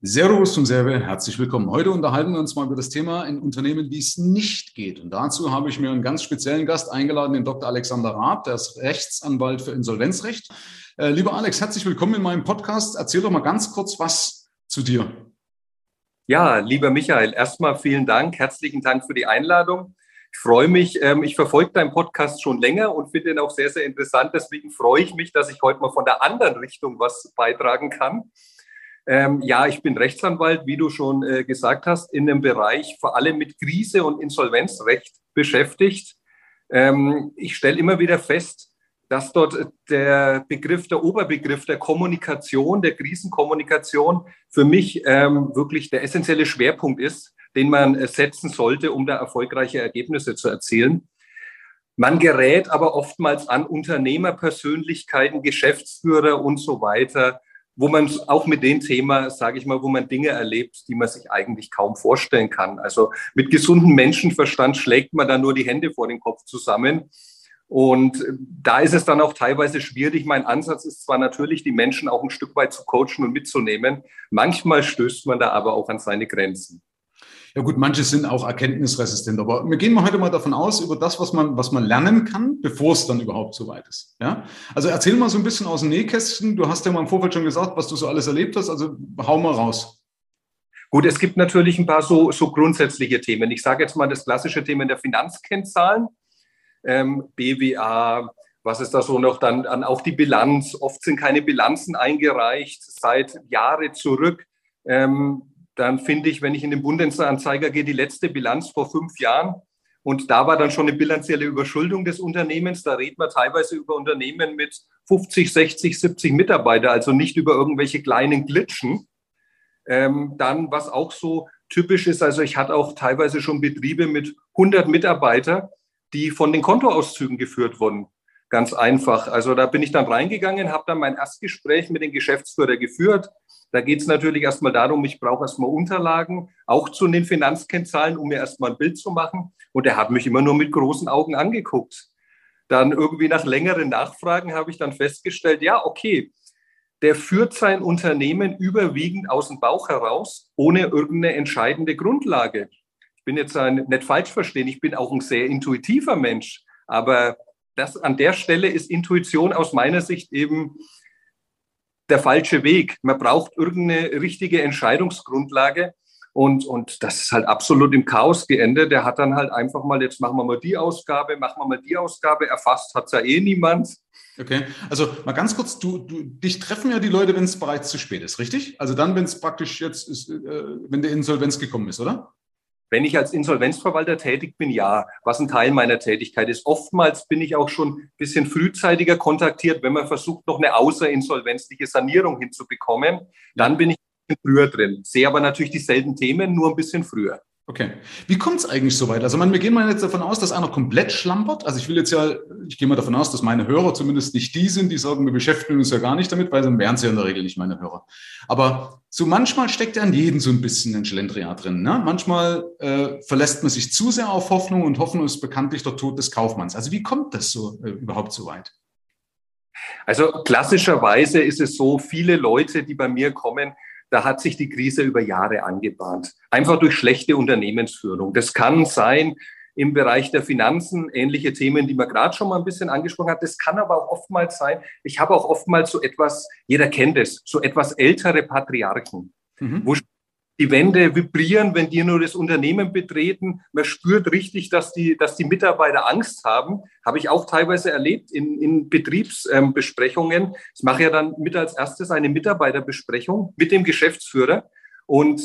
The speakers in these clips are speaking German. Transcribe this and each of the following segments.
Servus und Serve, herzlich willkommen. Heute unterhalten wir uns mal über das Thema in Unternehmen, wie es nicht geht. Und dazu habe ich mir einen ganz speziellen Gast eingeladen, den Dr. Alexander Raab, der ist Rechtsanwalt für Insolvenzrecht. Äh, lieber Alex, herzlich willkommen in meinem Podcast. Erzähl doch mal ganz kurz was zu dir. Ja, lieber Michael, erstmal vielen Dank, herzlichen Dank für die Einladung. Ich freue mich, ähm, ich verfolge deinen Podcast schon länger und finde ihn auch sehr, sehr interessant. Deswegen freue ich mich, dass ich heute mal von der anderen Richtung was beitragen kann. Ähm, ja, ich bin Rechtsanwalt, wie du schon äh, gesagt hast, in dem Bereich vor allem mit Krise und Insolvenzrecht beschäftigt. Ähm, ich stelle immer wieder fest, dass dort der Begriff, der Oberbegriff der Kommunikation, der Krisenkommunikation für mich ähm, wirklich der essentielle Schwerpunkt ist, den man äh, setzen sollte, um da erfolgreiche Ergebnisse zu erzielen. Man gerät aber oftmals an Unternehmerpersönlichkeiten, Geschäftsführer und so weiter, wo man auch mit dem Thema, sage ich mal, wo man Dinge erlebt, die man sich eigentlich kaum vorstellen kann. Also mit gesundem Menschenverstand schlägt man da nur die Hände vor den Kopf zusammen. Und da ist es dann auch teilweise schwierig. Mein Ansatz ist zwar natürlich, die Menschen auch ein Stück weit zu coachen und mitzunehmen. Manchmal stößt man da aber auch an seine Grenzen. Ja gut, manche sind auch erkenntnisresistent, aber wir gehen mal heute mal davon aus, über das, was man, was man lernen kann, bevor es dann überhaupt so weit ist. Ja? Also erzähl mal so ein bisschen aus dem Nähkästchen. Du hast ja mal im Vorfeld schon gesagt, was du so alles erlebt hast, also hau mal raus. Gut, es gibt natürlich ein paar so, so grundsätzliche Themen. Ich sage jetzt mal das klassische Thema der Finanzkennzahlen, ähm, BWA, was ist da so noch dann an auch die Bilanz? Oft sind keine Bilanzen eingereicht seit Jahre zurück. Ähm, dann finde ich, wenn ich in den Bundesanzeiger gehe, die letzte Bilanz vor fünf Jahren. Und da war dann schon eine bilanzielle Überschuldung des Unternehmens. Da redet man teilweise über Unternehmen mit 50, 60, 70 Mitarbeiter, also nicht über irgendwelche kleinen Glitschen. Ähm, dann, was auch so typisch ist, also ich hatte auch teilweise schon Betriebe mit 100 Mitarbeitern, die von den Kontoauszügen geführt wurden. Ganz einfach. Also da bin ich dann reingegangen, habe dann mein Erstgespräch mit dem Geschäftsführer geführt, da geht es natürlich erstmal darum, ich brauche erstmal Unterlagen, auch zu den Finanzkennzahlen, um mir erstmal ein Bild zu machen. Und er hat mich immer nur mit großen Augen angeguckt. Dann irgendwie nach längeren Nachfragen habe ich dann festgestellt, ja, okay, der führt sein Unternehmen überwiegend aus dem Bauch heraus, ohne irgendeine entscheidende Grundlage. Ich bin jetzt nicht falsch verstehen, ich bin auch ein sehr intuitiver Mensch, aber das an der Stelle ist Intuition aus meiner Sicht eben der falsche Weg. Man braucht irgendeine richtige Entscheidungsgrundlage. Und, und das ist halt absolut im Chaos geendet. Der hat dann halt einfach mal, jetzt machen wir mal die Ausgabe, machen wir mal die Ausgabe. Erfasst hat es ja eh niemand. Okay, also mal ganz kurz, du, du, dich treffen ja die Leute, wenn es bereits zu spät ist, richtig? Also dann, wenn es praktisch jetzt ist, äh, wenn der Insolvenz gekommen ist, oder? Wenn ich als Insolvenzverwalter tätig bin, ja, was ein Teil meiner Tätigkeit ist. Oftmals bin ich auch schon ein bisschen frühzeitiger kontaktiert, wenn man versucht, noch eine außerinsolvenzliche Sanierung hinzubekommen. Dann bin ich ein bisschen früher drin. Sehe aber natürlich dieselben Themen, nur ein bisschen früher. Okay. Wie kommt es eigentlich so weit? Also, man, wir gehen mal jetzt davon aus, dass einer komplett schlampert. Also, ich will jetzt ja, ich gehe mal davon aus, dass meine Hörer zumindest nicht die sind, die sagen, wir beschäftigen uns ja gar nicht damit, weil dann wären sie ja in der Regel nicht meine Hörer. Aber so manchmal steckt ja an jedem so ein bisschen ein Schlendrian drin. Ne? Manchmal äh, verlässt man sich zu sehr auf Hoffnung und Hoffnung ist bekanntlich der Tod des Kaufmanns. Also, wie kommt das so äh, überhaupt so weit? Also, klassischerweise ist es so, viele Leute, die bei mir kommen, da hat sich die Krise über Jahre angebahnt. Einfach durch schlechte Unternehmensführung. Das kann sein im Bereich der Finanzen, ähnliche Themen, die man gerade schon mal ein bisschen angesprochen hat. Das kann aber auch oftmals sein, ich habe auch oftmals so etwas, jeder kennt es, so etwas ältere Patriarchen, mhm. wo die Wände vibrieren, wenn die nur das Unternehmen betreten. Man spürt richtig, dass die, dass die Mitarbeiter Angst haben. Habe ich auch teilweise erlebt in, in Betriebsbesprechungen. ich mache ja dann mit als erstes eine Mitarbeiterbesprechung mit dem Geschäftsführer. Und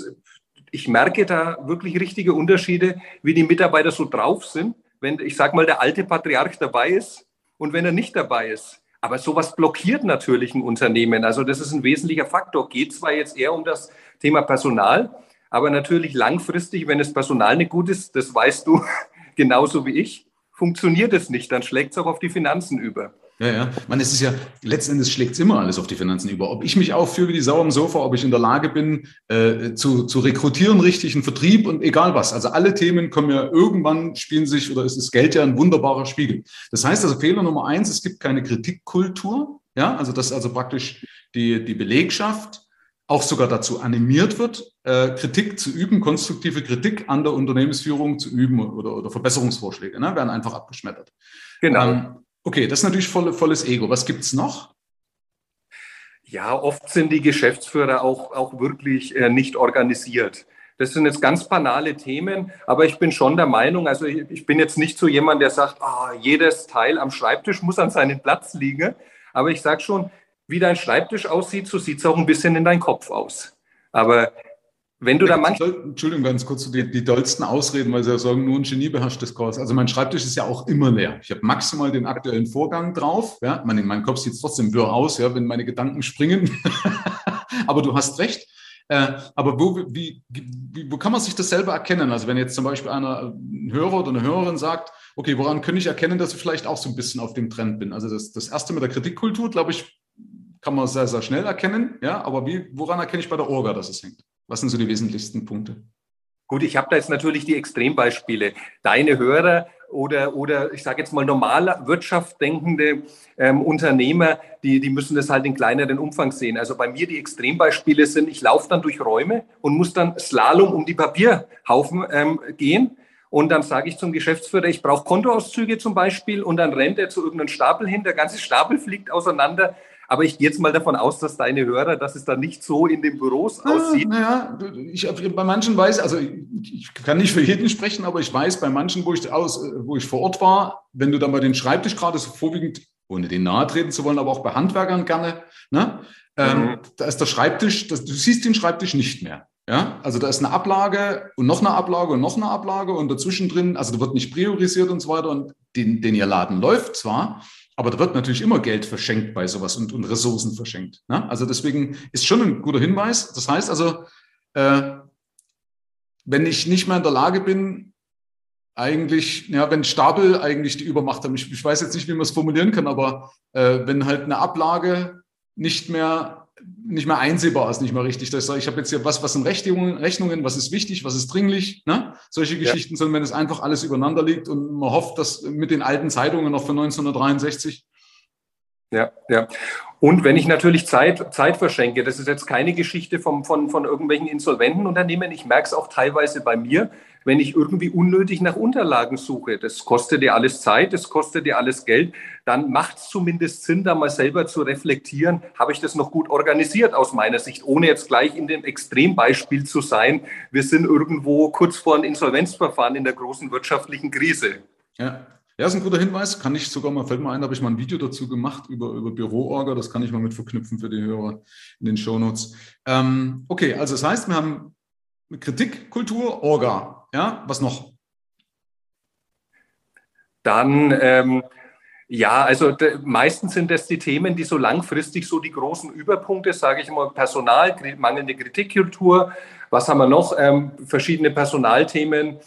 ich merke da wirklich richtige Unterschiede, wie die Mitarbeiter so drauf sind, wenn, ich sage mal, der alte Patriarch dabei ist und wenn er nicht dabei ist. Aber sowas blockiert natürlich ein Unternehmen. Also das ist ein wesentlicher Faktor. Geht zwar jetzt eher um das Thema Personal, aber natürlich langfristig, wenn das Personal nicht gut ist, das weißt du genauso wie ich, funktioniert es nicht. Dann schlägt es auch auf die Finanzen über. Ja, ja. Man, es ist ja, letztendlich schlägt es immer alles auf die Finanzen über. Ob ich mich aufführe wie die Sau am Sofa, ob ich in der Lage bin, äh, zu, zu rekrutieren, richtig, einen Vertrieb und egal was. Also alle Themen kommen ja irgendwann, spielen sich, oder ist das Geld ja ein wunderbarer Spiegel. Das heißt also, Fehler Nummer eins, es gibt keine Kritikkultur. Ja, also das ist also praktisch die, die Belegschaft auch sogar dazu animiert wird, äh, Kritik zu üben, konstruktive Kritik an der Unternehmensführung zu üben oder, oder Verbesserungsvorschläge, ne, werden einfach abgeschmettert. Genau. Ähm, okay, das ist natürlich voll, volles Ego. Was gibt es noch? Ja, oft sind die Geschäftsführer auch, auch wirklich äh, nicht organisiert. Das sind jetzt ganz banale Themen, aber ich bin schon der Meinung, also ich, ich bin jetzt nicht so jemand, der sagt, ah, jedes Teil am Schreibtisch muss an seinem Platz liegen. Aber ich sage schon, wie dein Schreibtisch aussieht, so sieht es auch ein bisschen in deinem Kopf aus. Aber wenn du da manchmal. Entschuldigung, ganz kurz, die, die dollsten Ausreden, weil sie ja sagen, nur ein Genie beherrscht das Chaos. Also mein Schreibtisch ist ja auch immer leer. Ich habe maximal den aktuellen Vorgang drauf. Ja, in meinem Kopf sieht trotzdem wirr aus, ja, wenn meine Gedanken springen. aber du hast recht. Äh, aber wo, wie, wie, wo kann man sich das selber erkennen? Also wenn jetzt zum Beispiel einer, ein Hörer oder eine Hörerin sagt, okay, woran kann ich erkennen, dass ich vielleicht auch so ein bisschen auf dem Trend bin? Also das, das erste mit der Kritikkultur, glaube ich, kann man sehr, sehr schnell erkennen. Ja, aber wie, woran erkenne ich bei der Orga, dass es hängt? Was sind so die wesentlichsten Punkte? Gut, ich habe da jetzt natürlich die Extrembeispiele. Deine Hörer oder, oder ich sage jetzt mal normaler Wirtschaft denkende ähm, Unternehmer, die, die müssen das halt in kleineren Umfang sehen. Also bei mir die Extrembeispiele sind, ich laufe dann durch Räume und muss dann Slalom um die Papierhaufen ähm, gehen. Und dann sage ich zum Geschäftsführer, ich brauche Kontoauszüge zum Beispiel und dann rennt er zu irgendeinem Stapel hin, der ganze Stapel fliegt auseinander. Aber ich gehe jetzt mal davon aus, dass deine Hörer, dass es dann nicht so in den Büros aussieht. Naja, ich, bei manchen weiß, also ich kann nicht für jeden sprechen, aber ich weiß, bei manchen, wo ich, aus, wo ich vor Ort war, wenn du dann bei den Schreibtisch gerade so vorwiegend, ohne den nahe treten zu wollen, aber auch bei Handwerkern gerne, ne? Ähm, mhm. da ist der Schreibtisch, das, du siehst den Schreibtisch nicht mehr. Ja, also da ist eine Ablage und noch eine Ablage und noch eine Ablage und dazwischen drin, also da wird nicht priorisiert und so weiter und den, den ihr Laden läuft zwar, aber da wird natürlich immer Geld verschenkt bei sowas und, und Ressourcen verschenkt. Ne? Also deswegen ist schon ein guter Hinweis. Das heißt also, äh, wenn ich nicht mehr in der Lage bin, eigentlich, ja, wenn Stapel eigentlich die Übermacht haben, ich, ich weiß jetzt nicht, wie man es formulieren kann, aber äh, wenn halt eine Ablage nicht mehr nicht mehr einsehbar ist, nicht mehr richtig. Das, ich habe jetzt hier was, was sind Rechnungen, Rechnungen, was ist wichtig, was ist dringlich, ne? solche Geschichten, ja. sondern wenn es einfach alles übereinander liegt und man hofft, dass mit den alten Zeitungen noch von 1963 ja, ja. Und wenn ich natürlich Zeit, Zeit verschenke, das ist jetzt keine Geschichte vom, von, von irgendwelchen insolventen Unternehmen, ich merke es auch teilweise bei mir, wenn ich irgendwie unnötig nach Unterlagen suche. Das kostet dir alles Zeit, das kostet dir alles Geld. Dann macht es zumindest Sinn, da mal selber zu reflektieren, habe ich das noch gut organisiert aus meiner Sicht, ohne jetzt gleich in dem Extrembeispiel zu sein. Wir sind irgendwo kurz vor einem Insolvenzverfahren in der großen wirtschaftlichen Krise. Ja, ja, ist ein guter Hinweis. Kann ich sogar mal, fällt mir ein, habe ich mal ein Video dazu gemacht über, über Büroorga. Das kann ich mal mit verknüpfen für die Hörer in den Shownotes. Ähm, okay, also das heißt, wir haben Kritik, Kultur, Orga. Ja, was noch? Dann, ähm, ja, also meistens sind das die Themen, die so langfristig so die großen Überpunkte, sage ich mal, Personal, mangelnde Kritikkultur. Was haben wir noch? Ähm, verschiedene Personalthemen.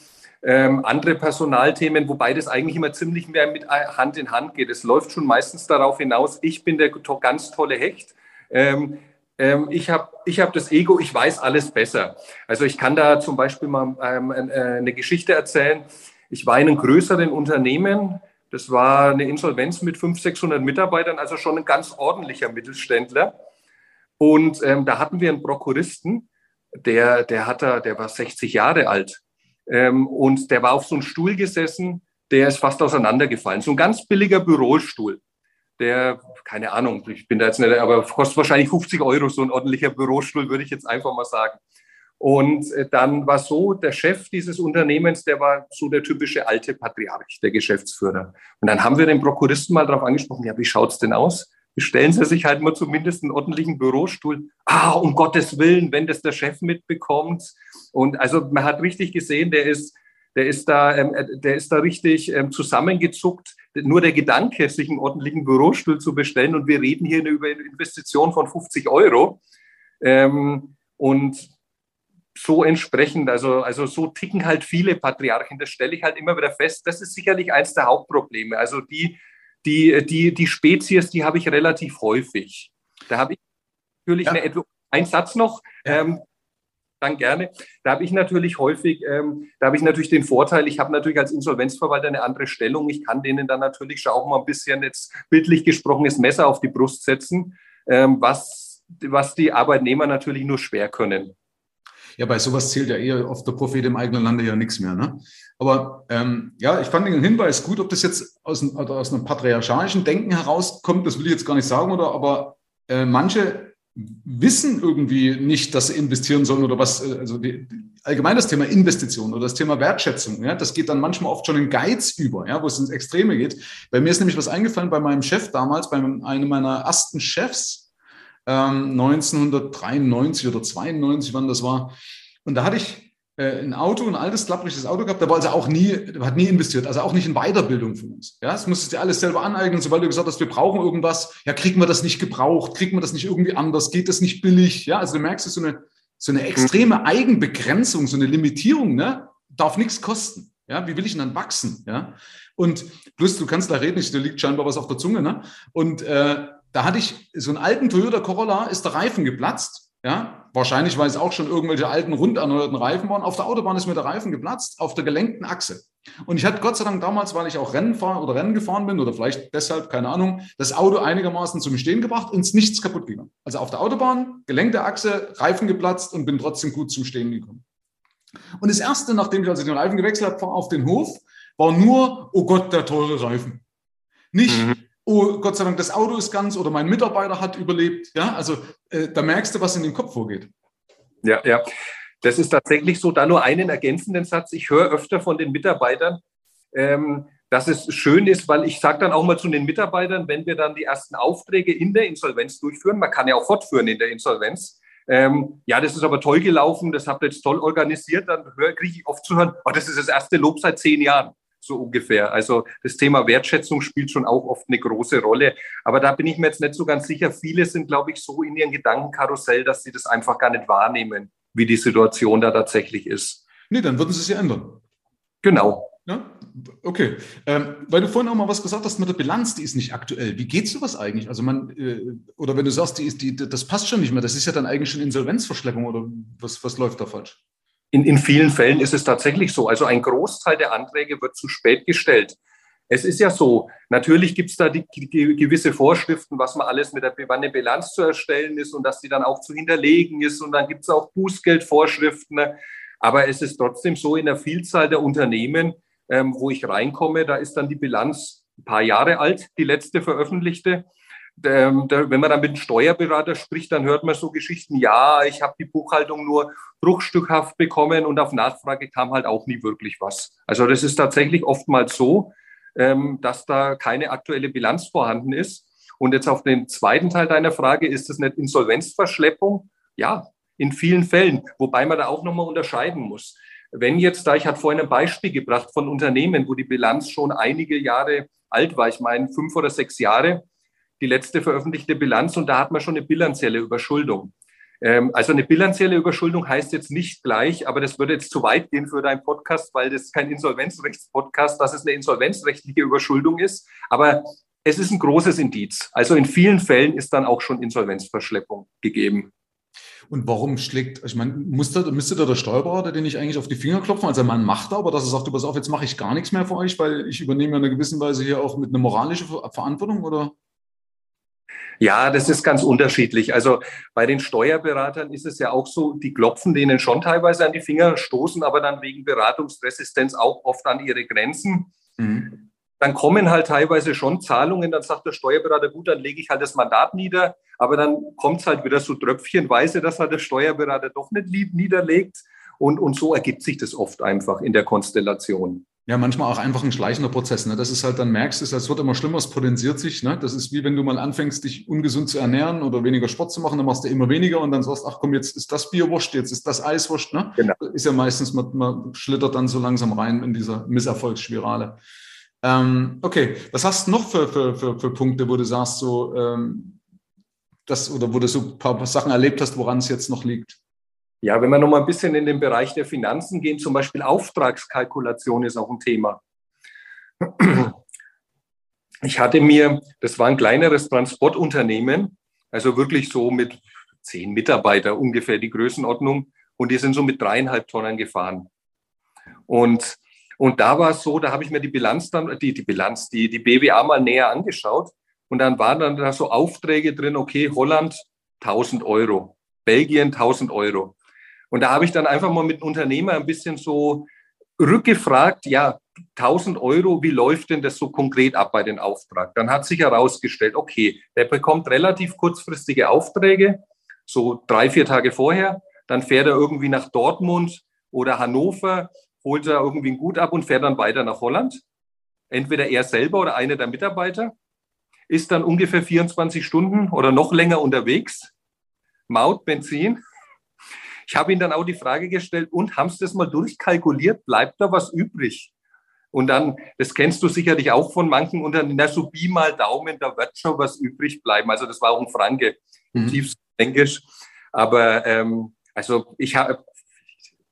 Ähm, andere Personalthemen, wobei das eigentlich immer ziemlich mehr mit Hand in Hand geht. Es läuft schon meistens darauf hinaus, ich bin der ganz tolle Hecht. Ähm, ähm, ich habe ich hab das Ego, ich weiß alles besser. Also ich kann da zum Beispiel mal ähm, äh, eine Geschichte erzählen. Ich war in einem größeren Unternehmen, das war eine Insolvenz mit 500, 600 Mitarbeitern, also schon ein ganz ordentlicher Mittelständler. Und ähm, da hatten wir einen Prokuristen, der, der, hat da, der war 60 Jahre alt. Ähm, und der war auf so einem Stuhl gesessen, der ist fast auseinandergefallen. So ein ganz billiger Bürostuhl der, keine Ahnung, ich bin da jetzt nicht, aber kostet wahrscheinlich 50 Euro, so ein ordentlicher Bürostuhl, würde ich jetzt einfach mal sagen. Und äh, dann war so, der Chef dieses Unternehmens, der war so der typische alte Patriarch, der Geschäftsführer. Und dann haben wir den Prokuristen mal darauf angesprochen, ja, wie schaut es denn aus? Bestellen Sie sich halt mal zumindest einen ordentlichen Bürostuhl. Ah, um Gottes Willen, wenn das der Chef mitbekommt. Und also man hat richtig gesehen, der ist der ist da, ähm, äh, der ist da richtig ähm, zusammengezuckt. Nur der Gedanke, sich einen ordentlichen Bürostuhl zu bestellen und wir reden hier über eine Investition von 50 Euro. Ähm, und so entsprechend, also, also so ticken halt viele Patriarchen. Das stelle ich halt immer wieder fest. Das ist sicherlich eines der Hauptprobleme. Also die, die, die, die Spezies, die habe ich relativ häufig. Da habe ich natürlich ja. eine, ein Satz noch. Ja. Ähm, dann gerne. Da habe ich natürlich häufig, ähm, da habe ich natürlich den Vorteil, ich habe natürlich als Insolvenzverwalter eine andere Stellung. Ich kann denen dann natürlich schon auch mal ein bisschen jetzt bildlich gesprochen das Messer auf die Brust setzen, ähm, was was die Arbeitnehmer natürlich nur schwer können. Ja, bei sowas zählt ja eher oft der Prophet im eigenen Lande ja nichts mehr. Ne? Aber ähm, ja, ich fand den Hinweis gut, ob das jetzt aus, aus einem patriarchalischen Denken herauskommt, das will ich jetzt gar nicht sagen, oder aber äh, manche wissen irgendwie nicht, dass sie investieren sollen oder was, äh, also die, allgemein das Thema Investition oder das Thema Wertschätzung, ja, das geht dann manchmal oft schon in Geiz über, ja, wo es ins Extreme geht. Bei mir ist nämlich was eingefallen bei meinem Chef damals, bei einem meiner ersten Chefs, ähm, 1993 oder 92, wann das war. Und da hatte ich ein Auto, ein altes, klappriges Auto gehabt, der war also auch nie, hat nie investiert, also auch nicht in Weiterbildung von uns. Ja, das musstest du dir alles selber aneignen. Sobald du gesagt hast, wir brauchen irgendwas, ja, kriegen wir das nicht gebraucht, kriegen wir das nicht irgendwie anders, geht das nicht billig? Ja, also du merkst, so eine, so eine extreme Eigenbegrenzung, so eine Limitierung, ne? Darf nichts kosten. Ja, wie will ich denn dann wachsen? Ja, und plus du kannst da reden, da liegt scheinbar was auf der Zunge, ne? Und äh, da hatte ich so einen alten Toyota Corolla, ist der Reifen geplatzt ja, wahrscheinlich, weil es auch schon irgendwelche alten, rund erneuerten Reifen waren. Auf der Autobahn ist mir der Reifen geplatzt, auf der gelenkten Achse. Und ich hatte Gott sei Dank damals, weil ich auch Rennen fahren oder Rennen gefahren bin oder vielleicht deshalb, keine Ahnung, das Auto einigermaßen zum Stehen gebracht und es nichts kaputt gegangen. Also auf der Autobahn, gelenkte Achse, Reifen geplatzt und bin trotzdem gut zum Stehen gekommen. Und das erste, nachdem ich also den Reifen gewechselt habe, auf den Hof, war nur, oh Gott, der teure Reifen. Nicht, mhm oh Gott sei Dank, das Auto ist ganz oder mein Mitarbeiter hat überlebt. Ja, also äh, da merkst du, was in den Kopf vorgeht. Ja, ja. Das ist tatsächlich so. Da nur einen ergänzenden Satz. Ich höre öfter von den Mitarbeitern, ähm, dass es schön ist, weil ich sage dann auch mal zu den Mitarbeitern, wenn wir dann die ersten Aufträge in der Insolvenz durchführen, man kann ja auch fortführen in der Insolvenz, ähm, ja, das ist aber toll gelaufen, das habt ihr jetzt toll organisiert, dann kriege ich oft zu hören, oh, das ist das erste Lob seit zehn Jahren so ungefähr. Also das Thema Wertschätzung spielt schon auch oft eine große Rolle. Aber da bin ich mir jetzt nicht so ganz sicher. Viele sind, glaube ich, so in ihren Gedankenkarussell, dass sie das einfach gar nicht wahrnehmen, wie die Situation da tatsächlich ist. Nee, dann würden sie sie ändern. Genau. Ja, okay. Ähm, weil du vorhin auch mal was gesagt hast mit der Bilanz, die ist nicht aktuell. Wie geht sowas eigentlich? Also man, äh, oder wenn du sagst, die ist, die, das passt schon nicht mehr, das ist ja dann eigentlich schon Insolvenzverschleppung oder was, was läuft da falsch? In, in vielen Fällen ist es tatsächlich so. Also ein Großteil der Anträge wird zu spät gestellt. Es ist ja so, natürlich gibt es da die, die, gewisse Vorschriften, was man alles mit der wann eine Bilanz zu erstellen ist und dass die dann auch zu hinterlegen ist. Und dann gibt es auch Bußgeldvorschriften. Aber es ist trotzdem so, in der Vielzahl der Unternehmen, ähm, wo ich reinkomme, da ist dann die Bilanz ein paar Jahre alt, die letzte veröffentlichte. Ähm, wenn man dann mit einem Steuerberater spricht, dann hört man so Geschichten, ja, ich habe die Buchhaltung nur bruchstückhaft bekommen und auf Nachfrage kam halt auch nie wirklich was. Also das ist tatsächlich oftmals so, ähm, dass da keine aktuelle Bilanz vorhanden ist. Und jetzt auf den zweiten Teil deiner Frage, ist das nicht Insolvenzverschleppung? Ja, in vielen Fällen, wobei man da auch nochmal unterscheiden muss. Wenn jetzt da, ich hatte vorhin ein Beispiel gebracht von Unternehmen, wo die Bilanz schon einige Jahre alt war, ich meine fünf oder sechs Jahre, die letzte veröffentlichte Bilanz und da hat man schon eine bilanzielle Überschuldung. Ähm, also eine bilanzielle Überschuldung heißt jetzt nicht gleich, aber das würde jetzt zu weit gehen für deinen Podcast, weil das kein Insolvenzrechtspodcast, dass es eine insolvenzrechtliche Überschuldung ist. Aber es ist ein großes Indiz. Also in vielen Fällen ist dann auch schon Insolvenzverschleppung gegeben. Und warum schlägt, ich meine, müsste, müsste da der Steuerberater den nicht eigentlich auf die Finger klopfen? Also man macht aber dass er sagt, du pass auf, jetzt mache ich gar nichts mehr für euch, weil ich übernehme ja in einer gewissen Weise hier auch mit einer moralischen Verantwortung, oder? Ja, das ist ganz unterschiedlich. Also bei den Steuerberatern ist es ja auch so, die klopfen denen schon teilweise an die Finger, stoßen aber dann wegen Beratungsresistenz auch oft an ihre Grenzen. Mhm. Dann kommen halt teilweise schon Zahlungen, dann sagt der Steuerberater, gut, dann lege ich halt das Mandat nieder, aber dann kommt es halt wieder so tröpfchenweise, dass halt der Steuerberater doch nicht niederlegt. Und, und so ergibt sich das oft einfach in der Konstellation. Ja, manchmal auch einfach ein schleichender Prozess. Ne? Das ist halt dann merkst, es wird immer schlimmer, es potenziert sich. Ne? Das ist wie wenn du mal anfängst, dich ungesund zu ernähren oder weniger Sport zu machen, dann machst du immer weniger und dann sagst, ach komm, jetzt ist das Bier wurscht, jetzt ist das Eis wurscht. Ne? Genau. Ist ja meistens, man, man schlittert dann so langsam rein in dieser Misserfolgsspirale. Ähm, okay, was hast du noch für, für, für, für Punkte, wo du sagst, so, ähm, das, oder wo du so ein paar Sachen erlebt hast, woran es jetzt noch liegt? Ja, wenn wir noch mal ein bisschen in den Bereich der Finanzen gehen, zum Beispiel Auftragskalkulation ist auch ein Thema. Ich hatte mir, das war ein kleineres Transportunternehmen, also wirklich so mit zehn Mitarbeiter ungefähr die Größenordnung, und die sind so mit dreieinhalb Tonnen gefahren. Und, und da war es so, da habe ich mir die Bilanz dann, die, die Bilanz, die, die BWA mal näher angeschaut. Und dann waren dann da so Aufträge drin, okay, Holland 1000 Euro. Belgien 1000 Euro. Und da habe ich dann einfach mal mit einem Unternehmer ein bisschen so rückgefragt, ja, 1000 Euro, wie läuft denn das so konkret ab bei den Auftrag? Dann hat sich herausgestellt, okay, der bekommt relativ kurzfristige Aufträge, so drei, vier Tage vorher. Dann fährt er irgendwie nach Dortmund oder Hannover, holt er irgendwie ein Gut ab und fährt dann weiter nach Holland. Entweder er selber oder einer der Mitarbeiter ist dann ungefähr 24 Stunden oder noch länger unterwegs. Maut, Benzin. Ich habe ihm dann auch die Frage gestellt, und haben Sie das mal durchkalkuliert? Bleibt da was übrig? Und dann, das kennst du sicherlich auch von manchen Unternehmen, na, so wie mal Daumen, da wird schon was übrig bleiben. Also das war auch ein Franke, mhm. tiefst Englisch. Aber ähm, also ich habe,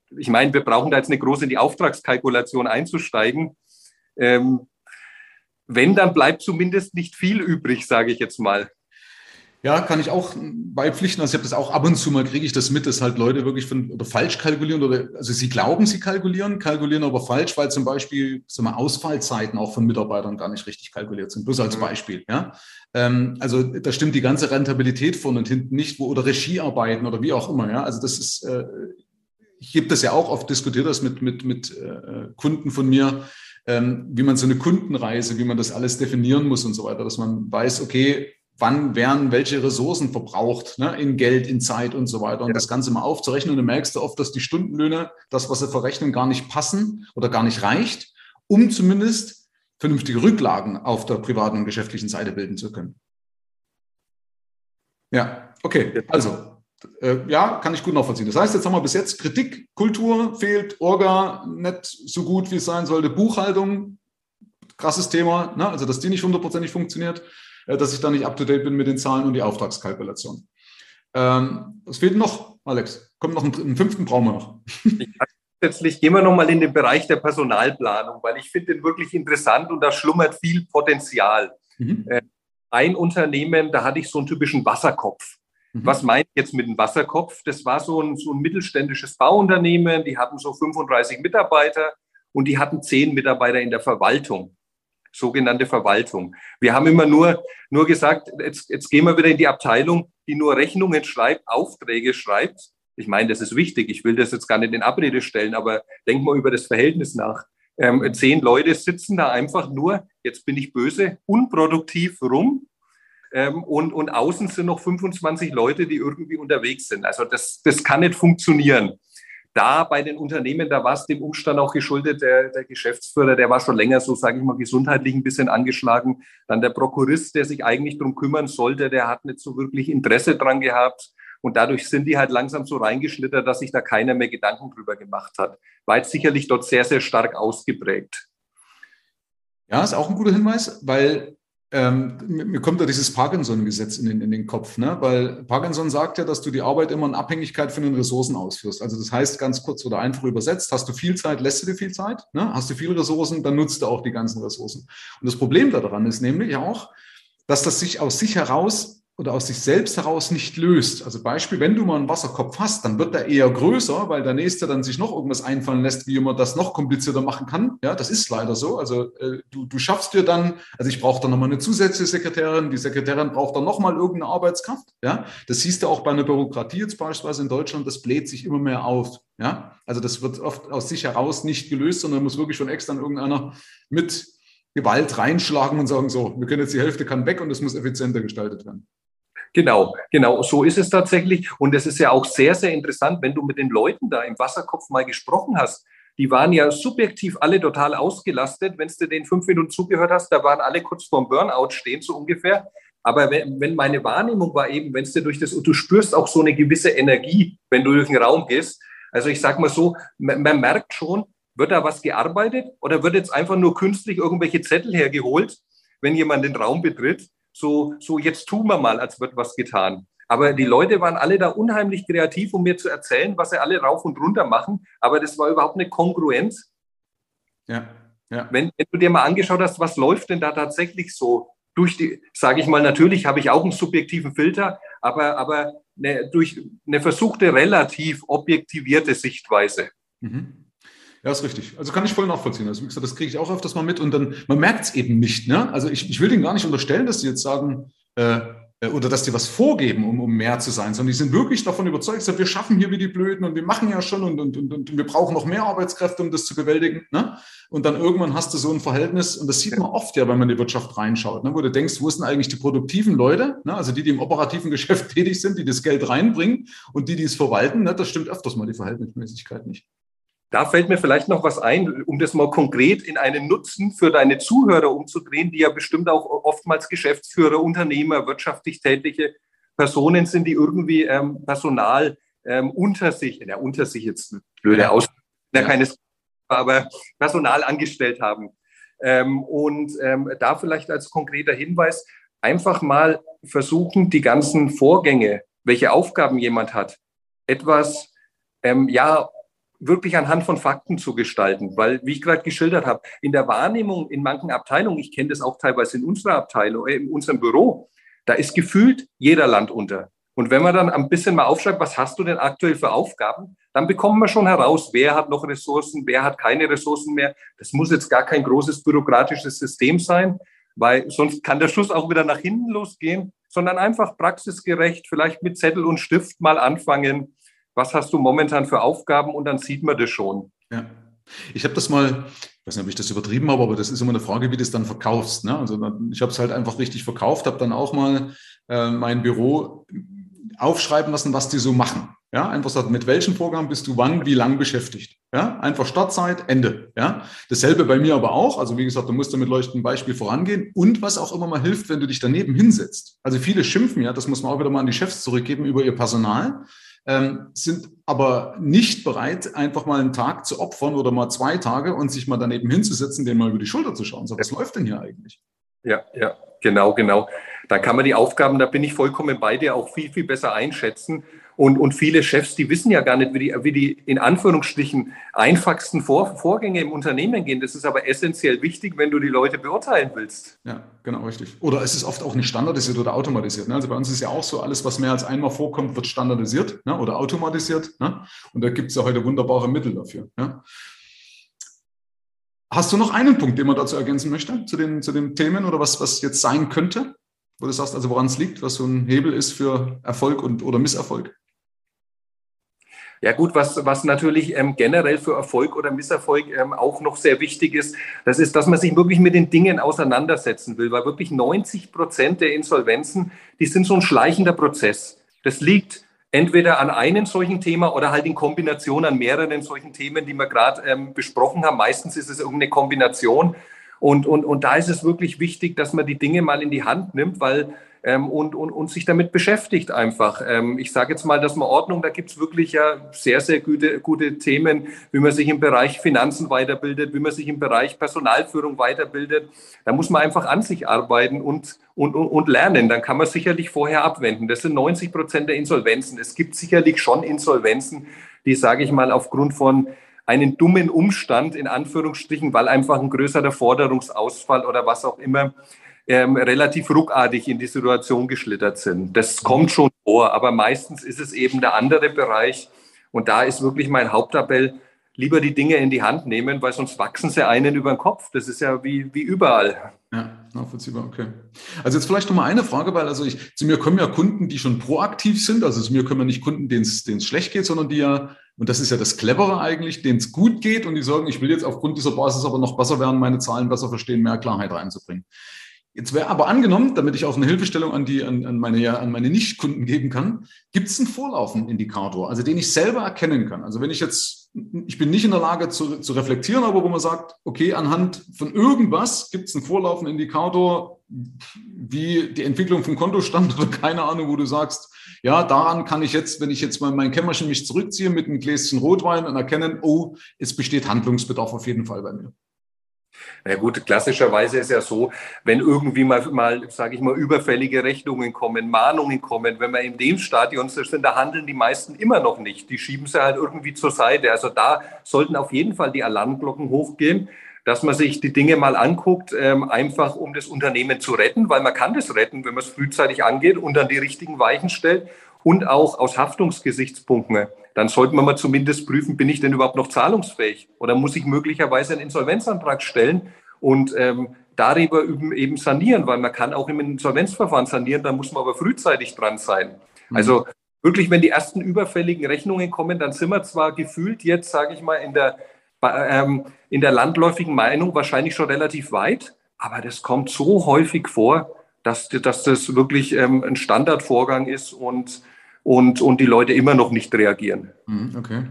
ich meine, wir brauchen da jetzt nicht groß in die Auftragskalkulation einzusteigen. Ähm, wenn, dann bleibt zumindest nicht viel übrig, sage ich jetzt mal. Ja, kann ich auch beipflichten. Also ich habe das auch ab und zu mal kriege ich das mit, dass halt Leute wirklich von oder falsch kalkulieren oder also sie glauben, sie kalkulieren, kalkulieren aber falsch, weil zum Beispiel so mal Ausfallzeiten auch von Mitarbeitern gar nicht richtig kalkuliert sind. Bloß als mhm. Beispiel. Ja, ähm, also da stimmt die ganze Rentabilität vorne und hinten nicht, wo oder Regiearbeiten oder wie auch immer. Ja, also das ist äh, ich gebe das ja auch oft diskutiert das mit mit mit äh, Kunden von mir ähm, wie man so eine Kundenreise, wie man das alles definieren muss und so weiter, dass man weiß, okay, wann werden welche Ressourcen verbraucht, ne, in Geld, in Zeit und so weiter. Und ja. das Ganze mal aufzurechnen. Und du merkst du oft, dass die Stundenlöhne, das, was sie verrechnen, gar nicht passen oder gar nicht reicht, um zumindest vernünftige Rücklagen auf der privaten und geschäftlichen Seite bilden zu können. Ja, okay. Also, äh, ja, kann ich gut nachvollziehen. Das heißt, jetzt haben wir bis jetzt Kritik, Kultur fehlt, Orga nicht so gut, wie es sein sollte, Buchhaltung, krasses Thema, ne? also dass die nicht hundertprozentig funktioniert, dass ich da nicht up-to-date bin mit den Zahlen und die Auftragskalkulation. Ähm, was fehlt noch, Alex? Kommt noch einen, einen fünften brauchen wir noch. Grundsätzlich gehen wir nochmal in den Bereich der Personalplanung, weil ich finde den wirklich interessant und da schlummert viel Potenzial. Mhm. Äh, ein Unternehmen, da hatte ich so einen typischen Wasserkopf. Mhm. Was meine ich jetzt mit dem Wasserkopf? Das war so ein, so ein mittelständisches Bauunternehmen, die hatten so 35 Mitarbeiter und die hatten zehn Mitarbeiter in der Verwaltung, sogenannte Verwaltung. Wir haben immer nur, nur gesagt, jetzt, jetzt gehen wir wieder in die Abteilung, die nur Rechnungen schreibt, Aufträge schreibt. Ich meine, das ist wichtig. Ich will das jetzt gar nicht in Abrede stellen, aber denk mal über das Verhältnis nach. Ähm, zehn Leute sitzen da einfach nur, jetzt bin ich böse, unproduktiv rum ähm, und, und außen sind noch 25 Leute, die irgendwie unterwegs sind. Also das, das kann nicht funktionieren. Da bei den Unternehmen, da war es dem Umstand auch geschuldet, der, der Geschäftsführer, der war schon länger so, sage ich mal, gesundheitlich ein bisschen angeschlagen. Dann der Prokurist, der sich eigentlich darum kümmern sollte, der hat nicht so wirklich Interesse dran gehabt. Und dadurch sind die halt langsam so reingeschlittert, dass sich da keiner mehr Gedanken drüber gemacht hat. War jetzt sicherlich dort sehr, sehr stark ausgeprägt. Ja, ist auch ein guter Hinweis, weil ähm, mir kommt da dieses Parkinson-Gesetz in den, in den Kopf, ne? weil Parkinson sagt ja, dass du die Arbeit immer in Abhängigkeit von den Ressourcen ausführst. Also das heißt ganz kurz oder einfach übersetzt, hast du viel Zeit, lässt du dir viel Zeit, ne? hast du viele Ressourcen, dann nutzt du auch die ganzen Ressourcen. Und das Problem daran ist nämlich auch, dass das sich aus sich heraus oder aus sich selbst heraus nicht löst. Also Beispiel, wenn du mal einen Wasserkopf hast, dann wird der eher größer, weil der nächste dann sich noch irgendwas einfallen lässt, wie man das noch komplizierter machen kann. Ja, das ist leider so. Also äh, du, du schaffst dir dann, also ich brauche dann nochmal eine zusätzliche Sekretärin, die Sekretärin braucht dann nochmal irgendeine Arbeitskraft. Ja, das siehst du auch bei einer Bürokratie jetzt beispielsweise in Deutschland, das bläht sich immer mehr auf. Ja, also das wird oft aus sich heraus nicht gelöst, sondern muss wirklich von extern irgendeiner mit Gewalt reinschlagen und sagen, so, wir können jetzt die Hälfte kann weg und es muss effizienter gestaltet werden. Genau, genau, so ist es tatsächlich. Und es ist ja auch sehr, sehr interessant, wenn du mit den Leuten da im Wasserkopf mal gesprochen hast. Die waren ja subjektiv alle total ausgelastet. Wenn du den fünf Minuten zugehört hast, da waren alle kurz vorm Burnout stehen, so ungefähr. Aber wenn, wenn meine Wahrnehmung war eben, wenn du durch das, du spürst auch so eine gewisse Energie, wenn du durch den Raum gehst. Also ich sag mal so, man, man merkt schon, wird da was gearbeitet oder wird jetzt einfach nur künstlich irgendwelche Zettel hergeholt, wenn jemand den Raum betritt? So, so jetzt tun wir mal, als wird was getan. Aber die Leute waren alle da unheimlich kreativ, um mir zu erzählen, was sie alle rauf und runter machen. Aber das war überhaupt eine Kongruenz. Ja, ja. Wenn, wenn du dir mal angeschaut hast, was läuft denn da tatsächlich so durch die, sage ich mal, natürlich habe ich auch einen subjektiven Filter, aber, aber eine, durch eine versuchte relativ objektivierte Sichtweise. Mhm. Ja, ist richtig. Also kann ich voll nachvollziehen. Also wie gesagt, das kriege ich auch öfters mal mit und dann, man merkt es eben nicht. Ne? Also ich, ich will denen gar nicht unterstellen, dass sie jetzt sagen, äh, äh, oder dass die was vorgeben, um, um mehr zu sein, sondern die sind wirklich davon überzeugt, wir schaffen hier wie die Blöden und wir machen ja schon und, und, und, und wir brauchen noch mehr Arbeitskräfte, um das zu bewältigen. Ne? Und dann irgendwann hast du so ein Verhältnis, und das sieht man oft ja, wenn man in die Wirtschaft reinschaut, ne? wo du denkst, wo sind eigentlich die produktiven Leute, ne? also die, die im operativen Geschäft tätig sind, die das Geld reinbringen und die, die es verwalten, ne? das stimmt öfters mal die Verhältnismäßigkeit nicht. Da fällt mir vielleicht noch was ein, um das mal konkret in einen Nutzen für deine Zuhörer umzudrehen, die ja bestimmt auch oftmals Geschäftsführer, Unternehmer, wirtschaftlich tätige Personen sind, die irgendwie ähm, Personal ähm, unter sich, ja, unter sich jetzt blöde ja. Aus, ja. keines, aber Personal angestellt haben. Ähm, und ähm, da vielleicht als konkreter Hinweis, einfach mal versuchen, die ganzen Vorgänge, welche Aufgaben jemand hat, etwas ähm, ja wirklich anhand von Fakten zu gestalten. Weil, wie ich gerade geschildert habe, in der Wahrnehmung in manchen Abteilungen, ich kenne das auch teilweise in unserer Abteilung, äh, in unserem Büro, da ist gefühlt jeder Land unter. Und wenn man dann ein bisschen mal aufschreibt, was hast du denn aktuell für Aufgaben, dann bekommen wir schon heraus, wer hat noch Ressourcen, wer hat keine Ressourcen mehr. Das muss jetzt gar kein großes bürokratisches System sein, weil sonst kann der Schuss auch wieder nach hinten losgehen, sondern einfach praxisgerecht, vielleicht mit Zettel und Stift mal anfangen was hast du momentan für Aufgaben und dann sieht man das schon. Ja. Ich habe das mal, ich weiß nicht, ob ich das übertrieben habe, aber das ist immer eine Frage, wie du es dann verkaufst. Ne? Also ich habe es halt einfach richtig verkauft, habe dann auch mal äh, mein Büro aufschreiben lassen, was die so machen. Ja, einfach sagt, mit welchem Programm bist du wann, wie lang beschäftigt? Ja, einfach Startzeit, Ende. Ja, dasselbe bei mir aber auch. Also wie gesagt, du musst da mit leuchtendem Beispiel vorangehen. Und was auch immer mal hilft, wenn du dich daneben hinsetzt. Also viele schimpfen ja, das muss man auch wieder mal an die Chefs zurückgeben über ihr Personal ähm, sind aber nicht bereit, einfach mal einen Tag zu opfern oder mal zwei Tage und sich mal daneben hinzusetzen, den mal über die Schulter zu schauen. So, was läuft denn hier eigentlich? Ja, ja, genau, genau. Da kann man die Aufgaben, da bin ich vollkommen bei dir, auch viel, viel besser einschätzen. Und, und viele Chefs, die wissen ja gar nicht, wie die, wie die in Anführungsstrichen einfachsten Vor Vorgänge im Unternehmen gehen. Das ist aber essentiell wichtig, wenn du die Leute beurteilen willst. Ja, genau, richtig. Oder es ist oft auch nicht standardisiert oder automatisiert. Ne? Also bei uns ist ja auch so, alles, was mehr als einmal vorkommt, wird standardisiert ne? oder automatisiert. Ne? Und da gibt es ja heute wunderbare Mittel dafür. Ja? Hast du noch einen Punkt, den man dazu ergänzen möchte, zu den, zu den Themen oder was, was jetzt sein könnte? Wo du sagst, also woran es liegt, was so ein Hebel ist für Erfolg und, oder Misserfolg? Ja gut, was, was natürlich ähm, generell für Erfolg oder Misserfolg ähm, auch noch sehr wichtig ist, das ist, dass man sich wirklich mit den Dingen auseinandersetzen will, weil wirklich 90 Prozent der Insolvenzen, die sind so ein schleichender Prozess. Das liegt entweder an einem solchen Thema oder halt in Kombination an mehreren solchen Themen, die wir gerade ähm, besprochen haben. Meistens ist es irgendeine Kombination. Und, und, und da ist es wirklich wichtig, dass man die Dinge mal in die Hand nimmt, weil ähm, und, und, und sich damit beschäftigt einfach. Ähm, ich sage jetzt mal, dass man Ordnung, da gibt es wirklich ja sehr, sehr gute, gute Themen, wie man sich im Bereich Finanzen weiterbildet, wie man sich im Bereich Personalführung weiterbildet. Da muss man einfach an sich arbeiten und, und, und, und lernen. Dann kann man sicherlich vorher abwenden. Das sind 90 Prozent der Insolvenzen. Es gibt sicherlich schon Insolvenzen, die, sage ich mal, aufgrund von einen dummen Umstand, in Anführungsstrichen, weil einfach ein größerer Forderungsausfall oder was auch immer ähm, relativ ruckartig in die Situation geschlittert sind. Das kommt schon vor, aber meistens ist es eben der andere Bereich. Und da ist wirklich mein Hauptappell, lieber die Dinge in die Hand nehmen, weil sonst wachsen sie einen über den Kopf. Das ist ja wie, wie überall. Ja, nachvollziehbar, okay. Also jetzt vielleicht nochmal eine Frage, weil also ich, zu mir kommen ja Kunden, die schon proaktiv sind. Also zu mir kommen ja nicht Kunden, denen es schlecht geht, sondern die ja, und das ist ja das Clevere eigentlich, denen es gut geht und die sagen, ich will jetzt aufgrund dieser Basis aber noch besser werden, meine Zahlen besser verstehen, mehr Klarheit reinzubringen. Jetzt wäre aber angenommen, damit ich auch eine Hilfestellung an, die, an, an meine, an meine Nicht-Kunden geben kann, gibt es einen Vorlaufenindikator, also den ich selber erkennen kann. Also wenn ich jetzt, ich bin nicht in der Lage zu, zu reflektieren, aber wo man sagt, okay, anhand von irgendwas gibt es einen Vorlaufenindikator, wie die Entwicklung vom Kontostand oder keine Ahnung, wo du sagst, ja, daran kann ich jetzt, wenn ich jetzt mal mein Kämmerchen mich zurückziehe mit einem Gläschen Rotwein und erkennen, oh, es besteht Handlungsbedarf auf jeden Fall bei mir. Na gut, klassischerweise ist ja so, wenn irgendwie mal, mal sage ich mal, überfällige Rechnungen kommen, Mahnungen kommen, wenn wir in dem Stadion sind, da handeln die meisten immer noch nicht. Die schieben sie halt irgendwie zur Seite. Also da sollten auf jeden Fall die Alarmglocken hochgehen dass man sich die Dinge mal anguckt, ähm, einfach um das Unternehmen zu retten, weil man kann das retten, wenn man es frühzeitig angeht und dann die richtigen Weichen stellt und auch aus Haftungsgesichtspunkten, dann sollte man mal zumindest prüfen, bin ich denn überhaupt noch zahlungsfähig oder muss ich möglicherweise einen Insolvenzantrag stellen und ähm, darüber eben sanieren, weil man kann auch im Insolvenzverfahren sanieren, da muss man aber frühzeitig dran sein. Mhm. Also wirklich, wenn die ersten überfälligen Rechnungen kommen, dann sind wir zwar gefühlt jetzt, sage ich mal, in der, ähm, in der landläufigen Meinung wahrscheinlich schon relativ weit, aber das kommt so häufig vor, dass, dass das wirklich ähm, ein Standardvorgang ist und, und, und die Leute immer noch nicht reagieren. Mhm, okay.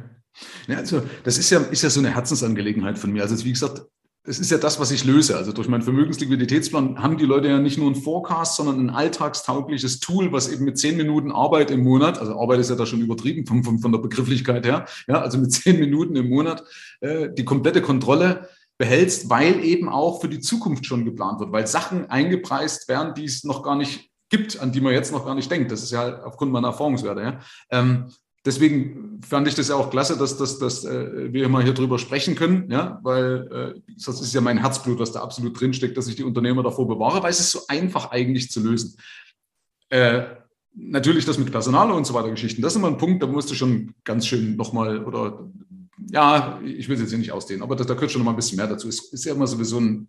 Ja, also das ist ja, ist ja so eine Herzensangelegenheit von mir. Also wie gesagt, es ist ja das, was ich löse. Also durch meinen Vermögensliquiditätsplan haben die Leute ja nicht nur einen Forecast, sondern ein alltagstaugliches Tool, was eben mit zehn Minuten Arbeit im Monat, also Arbeit ist ja da schon übertrieben von, von, von der Begrifflichkeit her, ja, also mit zehn Minuten im Monat äh, die komplette Kontrolle behältst, weil eben auch für die Zukunft schon geplant wird, weil Sachen eingepreist werden, die es noch gar nicht gibt, an die man jetzt noch gar nicht denkt. Das ist ja aufgrund meiner Erfahrungswerte. Ja. Ähm, deswegen fand ich das ja auch klasse, dass, dass, dass äh, wir mal hier drüber sprechen können, ja, weil äh, das ist ja mein Herzblut, was da absolut drinsteckt, dass ich die Unternehmer davor bewahre, weil es ist so einfach eigentlich zu lösen. Äh, natürlich das mit Personal und so weiter Geschichten, das ist immer ein Punkt, da musst du schon ganz schön nochmal oder ja, ich will es jetzt hier nicht ausdehnen, aber da, da gehört schon noch mal ein bisschen mehr dazu. Es ist ja immer sowieso ein,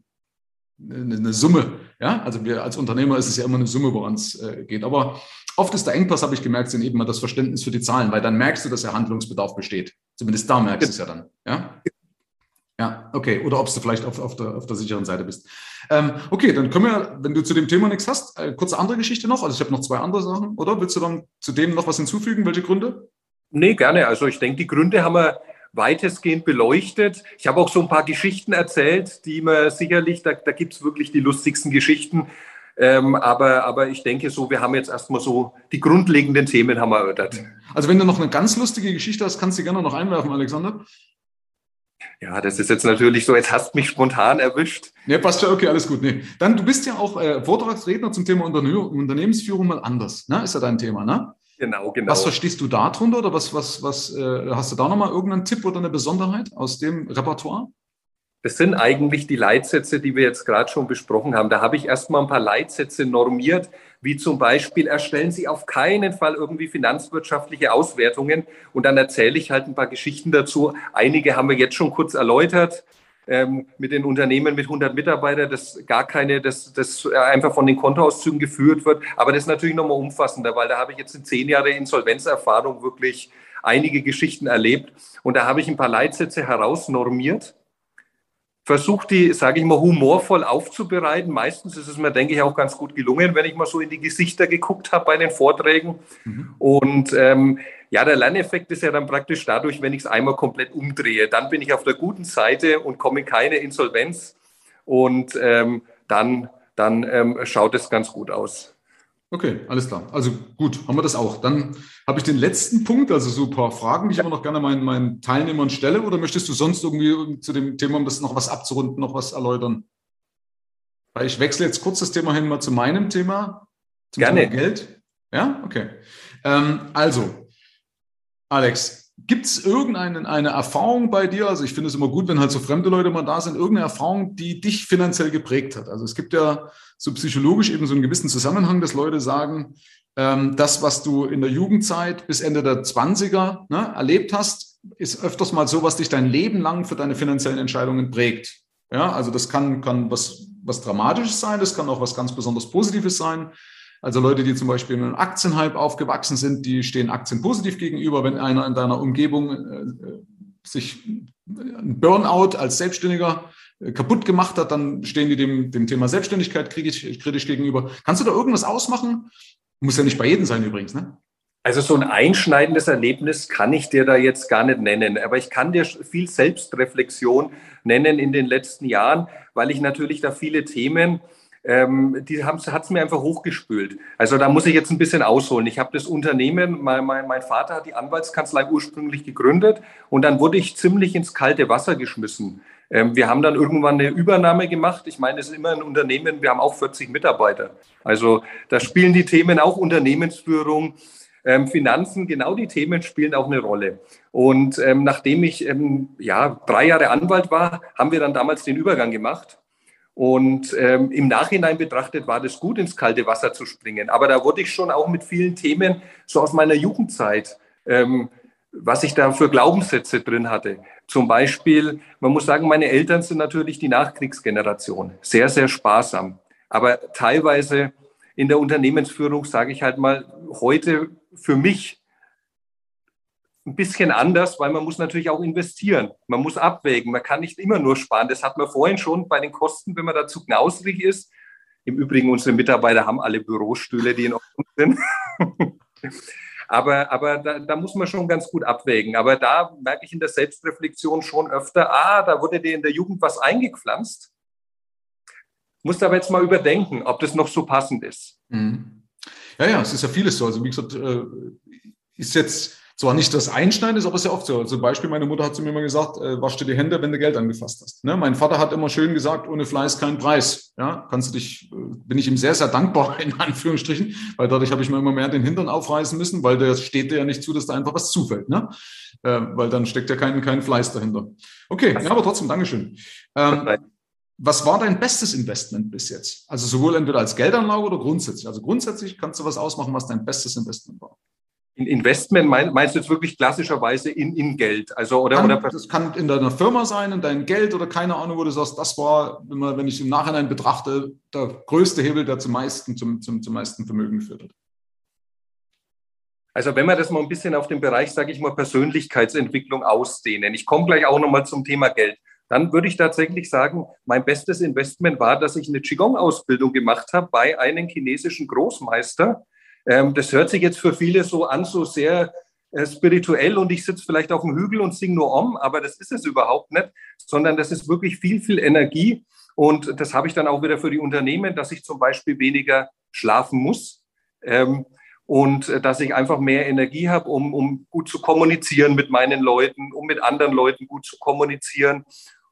eine, eine, Summe. Ja, also wir als Unternehmer ist es ja immer eine Summe, woran es äh, geht. Aber oft ist der Engpass, habe ich gemerkt, sind eben mal das Verständnis für die Zahlen, weil dann merkst du, dass ja Handlungsbedarf besteht. Zumindest da merkst du es ja dann. Ja. Ja, okay. Oder ob du vielleicht auf, auf, der, auf der sicheren Seite bist. Ähm, okay, dann können wir, wenn du zu dem Thema nichts hast, äh, kurze andere Geschichte noch. Also ich habe noch zwei andere Sachen, oder? Willst du dann zu dem noch was hinzufügen? Welche Gründe? Nee, gerne. Also ich denke, die Gründe haben wir weitestgehend beleuchtet. Ich habe auch so ein paar Geschichten erzählt, die man sicherlich, da, da gibt es wirklich die lustigsten Geschichten. Ähm, aber, aber ich denke so, wir haben jetzt erstmal so die grundlegenden Themen haben wir erörtert. Also wenn du noch eine ganz lustige Geschichte hast, kannst du gerne noch einwerfen, Alexander. Ja, das ist jetzt natürlich so, jetzt hast du mich spontan erwischt. Nee, passt schon, okay, alles gut. Nee. Dann, du bist ja auch äh, Vortragsredner zum Thema Unternehmensführung mal anders, ne? Ist ja dein Thema, ne? Genau, genau. Was verstehst du darunter oder was, was, was äh, hast du da nochmal irgendeinen Tipp oder eine Besonderheit aus dem Repertoire? Das sind eigentlich die Leitsätze, die wir jetzt gerade schon besprochen haben. Da habe ich erstmal ein paar Leitsätze normiert, wie zum Beispiel erstellen Sie auf keinen Fall irgendwie finanzwirtschaftliche Auswertungen. Und dann erzähle ich halt ein paar Geschichten dazu. Einige haben wir jetzt schon kurz erläutert ähm, mit den Unternehmen mit 100 Mitarbeitern, das gar keine, das, das einfach von den Kontoauszügen geführt wird. Aber das ist natürlich nochmal umfassender, weil da habe ich jetzt in zehn Jahren Insolvenzerfahrung wirklich einige Geschichten erlebt. Und da habe ich ein paar Leitsätze herausnormiert versucht die, sage ich mal, humorvoll aufzubereiten. Meistens ist es mir, denke ich, auch ganz gut gelungen, wenn ich mal so in die Gesichter geguckt habe bei den Vorträgen. Mhm. Und ähm, ja, der Lerneffekt ist ja dann praktisch dadurch, wenn ich es einmal komplett umdrehe. Dann bin ich auf der guten Seite und komme in keine Insolvenz. Und ähm, dann, dann ähm, schaut es ganz gut aus. Okay, alles klar. Also gut, haben wir das auch. Dann habe ich den letzten Punkt, also so ein paar Fragen, die ich aber noch gerne meinen, meinen Teilnehmern stelle. Oder möchtest du sonst irgendwie zu dem Thema, um das noch was abzurunden, noch was erläutern? Weil ich wechsle jetzt kurz das Thema hin mal zu meinem Thema, zum gerne. Thema Geld. Ja, okay. Ähm, also, Alex, gibt es irgendeine eine Erfahrung bei dir? Also ich finde es immer gut, wenn halt so fremde Leute mal da sind, irgendeine Erfahrung, die dich finanziell geprägt hat. Also es gibt ja so psychologisch eben so einen gewissen Zusammenhang, dass Leute sagen, ähm, das, was du in der Jugendzeit bis Ende der 20er ne, erlebt hast, ist öfters mal so, was dich dein Leben lang für deine finanziellen Entscheidungen prägt. Ja, also das kann, kann was, was Dramatisches sein, das kann auch was ganz besonders Positives sein. Also Leute, die zum Beispiel in einem Aktienhype aufgewachsen sind, die stehen Aktien positiv gegenüber. Wenn einer in deiner Umgebung äh, sich ein Burnout als Selbstständiger kaputt gemacht hat, dann stehen die dem, dem Thema Selbstständigkeit kritisch, kritisch gegenüber. Kannst du da irgendwas ausmachen? Muss ja nicht bei jedem sein übrigens, ne? Also so ein einschneidendes Erlebnis kann ich dir da jetzt gar nicht nennen, aber ich kann dir viel Selbstreflexion nennen in den letzten Jahren, weil ich natürlich da viele Themen, ähm, die hat es mir einfach hochgespült. Also da muss ich jetzt ein bisschen ausholen. Ich habe das Unternehmen, mein, mein, mein Vater hat die Anwaltskanzlei ursprünglich gegründet und dann wurde ich ziemlich ins kalte Wasser geschmissen. Ähm, wir haben dann irgendwann eine Übernahme gemacht. Ich meine, es ist immer ein Unternehmen, wir haben auch 40 Mitarbeiter. Also da spielen die Themen auch Unternehmensführung, ähm, Finanzen, genau die Themen spielen auch eine Rolle. Und ähm, nachdem ich ähm, ja, drei Jahre Anwalt war, haben wir dann damals den Übergang gemacht. Und ähm, im Nachhinein betrachtet war das gut, ins kalte Wasser zu springen. Aber da wurde ich schon auch mit vielen Themen so aus meiner Jugendzeit ähm, was ich da für Glaubenssätze drin hatte. Zum Beispiel, man muss sagen, meine Eltern sind natürlich die Nachkriegsgeneration, sehr, sehr sparsam. Aber teilweise in der Unternehmensführung, sage ich halt mal, heute für mich ein bisschen anders, weil man muss natürlich auch investieren. Man muss abwägen. Man kann nicht immer nur sparen. Das hat man vorhin schon bei den Kosten, wenn man dazu knausrig ist. Im Übrigen, unsere Mitarbeiter haben alle Bürostühle, die in Ordnung sind. aber aber da, da, muss man schon ganz gut abwägen. Aber da merke ich in der Selbstreflexion schon öfter, ah, da wurde dir in der Jugend was eingepflanzt. Musst aber jetzt mal überdenken, ob das noch so passend ist. Mhm. Ja, ja, es ist ja vieles so. Also wie gesagt, äh, ist jetzt zwar nicht das Einschneiden ist, aber es ist ja oft so. Also zum Beispiel, meine Mutter hat zu mir immer gesagt, äh, wasch dir die Hände, wenn du Geld angefasst hast. Ne? Mein Vater hat immer schön gesagt, ohne Fleiß kein Preis. Ja, kannst du dich, äh, bin ich ihm sehr, sehr dankbar, in Anführungsstrichen, weil dadurch habe ich mir immer mehr den Hintern aufreißen müssen, weil der steht dir ja nicht zu, dass da einfach was zufällt. Ne? Äh, weil dann steckt ja kein, kein Fleiß dahinter. Okay, ja, aber trotzdem, Dankeschön. Ähm, was war dein bestes Investment bis jetzt? Also sowohl entweder als Geldanlage oder grundsätzlich. Also grundsätzlich kannst du was ausmachen, was dein bestes Investment war. Investment meinst du jetzt wirklich klassischerweise in, in Geld? Also, oder, kann, oder das kann in deiner Firma sein, in dein Geld oder keine Ahnung, wo du sagst, das war, wenn, man, wenn ich im Nachhinein betrachte, der größte Hebel, der zum meisten, zum, zum, zum meisten Vermögen geführt hat. Also wenn wir das mal ein bisschen auf den Bereich, sage ich mal, Persönlichkeitsentwicklung ausdehnen, ich komme gleich auch nochmal zum Thema Geld, dann würde ich tatsächlich sagen, mein bestes Investment war, dass ich eine Qigong-Ausbildung gemacht habe bei einem chinesischen Großmeister, ähm, das hört sich jetzt für viele so an, so sehr äh, spirituell und ich sitze vielleicht auf dem Hügel und singe nur um, aber das ist es überhaupt nicht, sondern das ist wirklich viel, viel Energie. Und das habe ich dann auch wieder für die Unternehmen, dass ich zum Beispiel weniger schlafen muss. Ähm, und äh, dass ich einfach mehr Energie habe, um, um gut zu kommunizieren mit meinen Leuten, um mit anderen Leuten gut zu kommunizieren.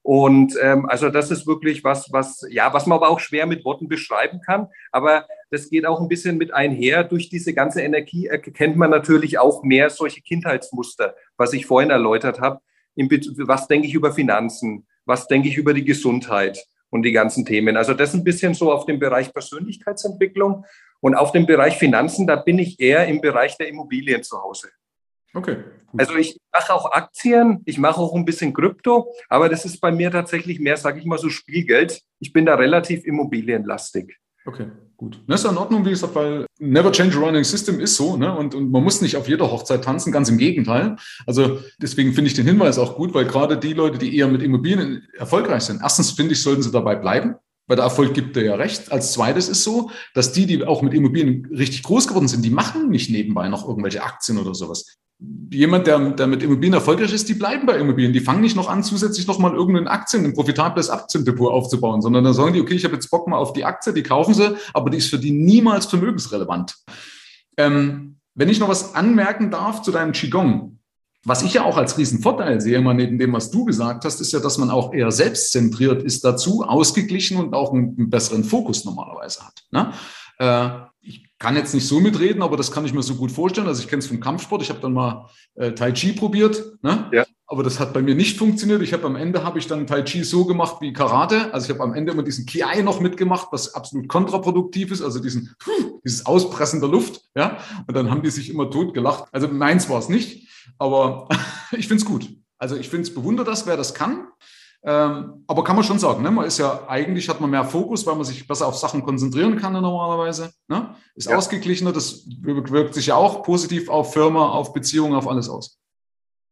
Und ähm, also das ist wirklich was, was, ja, was man aber auch schwer mit Worten beschreiben kann. Aber das geht auch ein bisschen mit einher. Durch diese ganze Energie erkennt man natürlich auch mehr solche Kindheitsmuster, was ich vorhin erläutert habe. Was denke ich über Finanzen? Was denke ich über die Gesundheit und die ganzen Themen? Also das ein bisschen so auf dem Bereich Persönlichkeitsentwicklung. Und auf dem Bereich Finanzen, da bin ich eher im Bereich der Immobilien zu Hause. Okay. Gut. Also ich mache auch Aktien, ich mache auch ein bisschen Krypto, aber das ist bei mir tatsächlich mehr, sage ich mal, so Spielgeld. Ich bin da relativ immobilienlastig. Okay, gut. Das ist ja in Ordnung, wie gesagt, weil Never Change a Running System ist so, ne? Und, und man muss nicht auf jeder Hochzeit tanzen, ganz im Gegenteil. Also deswegen finde ich den Hinweis auch gut, weil gerade die Leute, die eher mit Immobilien erfolgreich sind, erstens finde ich, sollten sie dabei bleiben, weil der Erfolg gibt dir ja recht. Als zweites ist so, dass die, die auch mit Immobilien richtig groß geworden sind, die machen nicht nebenbei noch irgendwelche Aktien oder sowas jemand, der, der mit Immobilien erfolgreich ist, die bleiben bei Immobilien. Die fangen nicht noch an, zusätzlich noch mal irgendeinen Aktien, ein profitables Aktiendepot aufzubauen, sondern dann sagen die, okay, ich habe jetzt Bock mal auf die Aktie, die kaufen sie, aber die ist für die niemals vermögensrelevant. Ähm, wenn ich noch was anmerken darf zu deinem Qigong, was ich ja auch als Riesenvorteil sehe, mal neben dem, was du gesagt hast, ist ja, dass man auch eher selbstzentriert ist dazu, ausgeglichen und auch einen, einen besseren Fokus normalerweise hat. Ne? Äh, kann jetzt nicht so mitreden, aber das kann ich mir so gut vorstellen. Also ich kenne es vom Kampfsport. Ich habe dann mal äh, Tai Chi probiert, ne? ja. aber das hat bei mir nicht funktioniert. Ich habe am Ende habe ich dann Tai Chi so gemacht wie Karate. Also ich habe am Ende immer diesen Kiai noch mitgemacht, was absolut kontraproduktiv ist. Also diesen dieses Auspressen der Luft, ja. Und dann haben die sich immer tot gelacht. Also meins war es nicht, aber ich finde es gut. Also ich finde es bewundert das, wer das kann. Ähm, aber kann man schon sagen, ne? man ist ja eigentlich hat man mehr Fokus, weil man sich besser auf Sachen konzentrieren kann normalerweise. Ne? Ist ja. ausgeglichener, das wirkt sich ja auch positiv auf Firma, auf Beziehungen, auf alles aus.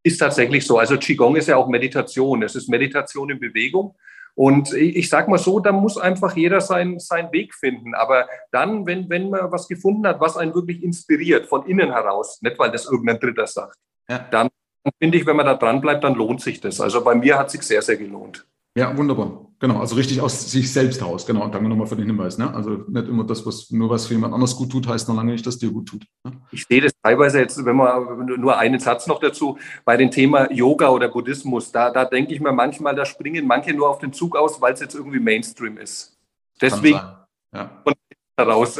Ist tatsächlich so. Also Qigong ist ja auch Meditation. Es ist Meditation in Bewegung. Und ich sage mal so, da muss einfach jeder sein, seinen Weg finden. Aber dann, wenn, wenn man was gefunden hat, was einen wirklich inspiriert, von innen heraus, nicht weil das irgendein Dritter sagt, ja. dann finde ich, wenn man da dran bleibt, dann lohnt sich das. Also bei mir hat es sich sehr, sehr gelohnt. Ja, wunderbar. Genau, also richtig aus sich selbst heraus. Genau, danke nochmal für den Hinweis. Ne? Also nicht immer das, was nur was für jemand anders gut tut, heißt noch lange nicht, dass dir gut tut. Ne? Ich sehe das teilweise jetzt, wenn man nur einen Satz noch dazu, bei dem Thema Yoga oder Buddhismus, da, da denke ich mir manchmal, da springen manche nur auf den Zug aus, weil es jetzt irgendwie Mainstream ist. Deswegen ja. heraus.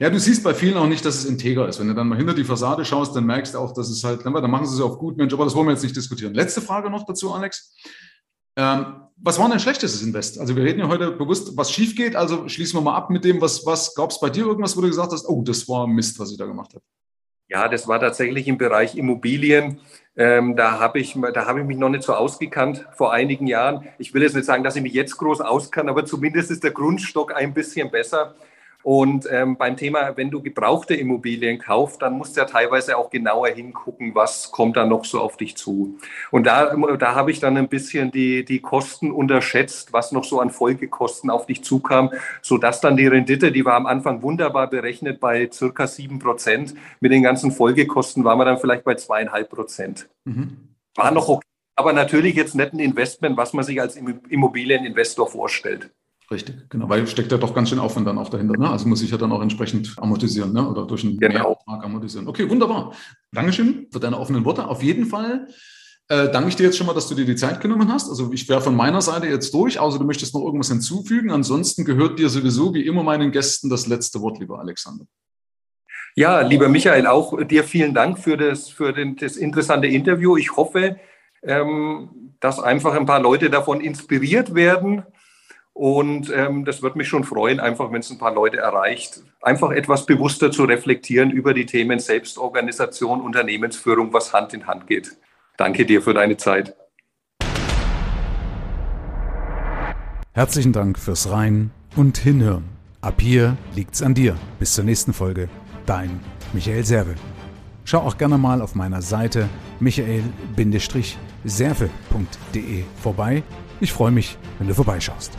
Ja, du siehst bei vielen auch nicht, dass es integer ist. Wenn du dann mal hinter die Fassade schaust, dann merkst du auch, dass es halt, dann machen sie es auf gut, Mensch, aber das wollen wir jetzt nicht diskutieren. Letzte Frage noch dazu, Alex. Ähm, was war dein schlechtestes Invest? Also wir reden ja heute bewusst, was schief geht. Also schließen wir mal ab mit dem, was, was gab es bei dir irgendwas, wo du gesagt hast, oh, das war Mist, was ich da gemacht habe? Ja, das war tatsächlich im Bereich Immobilien. Ähm, da habe ich, da ich mich noch nicht so ausgekannt vor einigen Jahren. Ich will jetzt nicht sagen, dass ich mich jetzt groß auskann, aber zumindest ist der Grundstock ein bisschen besser. Und ähm, beim Thema, wenn du gebrauchte Immobilien kaufst, dann musst du ja teilweise auch genauer hingucken, was kommt da noch so auf dich zu. Und da, da habe ich dann ein bisschen die, die Kosten unterschätzt, was noch so an Folgekosten auf dich zukam, sodass dann die Rendite, die war am Anfang wunderbar berechnet bei circa sieben Prozent. Mit den ganzen Folgekosten waren wir dann vielleicht bei zweieinhalb Prozent. Mhm. War noch okay, aber natürlich jetzt nicht ein Investment, was man sich als Immobilieninvestor vorstellt. Richtig, genau, weil steckt ja doch ganz schön Aufwand dann auch dahinter. Ne? Also muss ich ja dann auch entsprechend amortisieren ne? oder durch einen genau. Mehrbetrag amortisieren. Okay, wunderbar. Dankeschön für deine offenen Worte. Auf jeden Fall äh, danke ich dir jetzt schon mal, dass du dir die Zeit genommen hast. Also ich wäre von meiner Seite jetzt durch, außer du möchtest noch irgendwas hinzufügen. Ansonsten gehört dir sowieso wie immer meinen Gästen das letzte Wort, lieber Alexander. Ja, lieber Michael, auch dir vielen Dank für das, für den, das interessante Interview. Ich hoffe, ähm, dass einfach ein paar Leute davon inspiriert werden und ähm, das wird mich schon freuen, einfach wenn es ein paar Leute erreicht, einfach etwas bewusster zu reflektieren über die Themen Selbstorganisation, Unternehmensführung, was Hand in Hand geht. Danke dir für deine Zeit. Herzlichen Dank fürs Rein und Hinhören. Ab hier liegt's an dir. Bis zur nächsten Folge. Dein Michael Serve. Schau auch gerne mal auf meiner Seite michael-serve.de vorbei. Ich freue mich, wenn du vorbeischaust.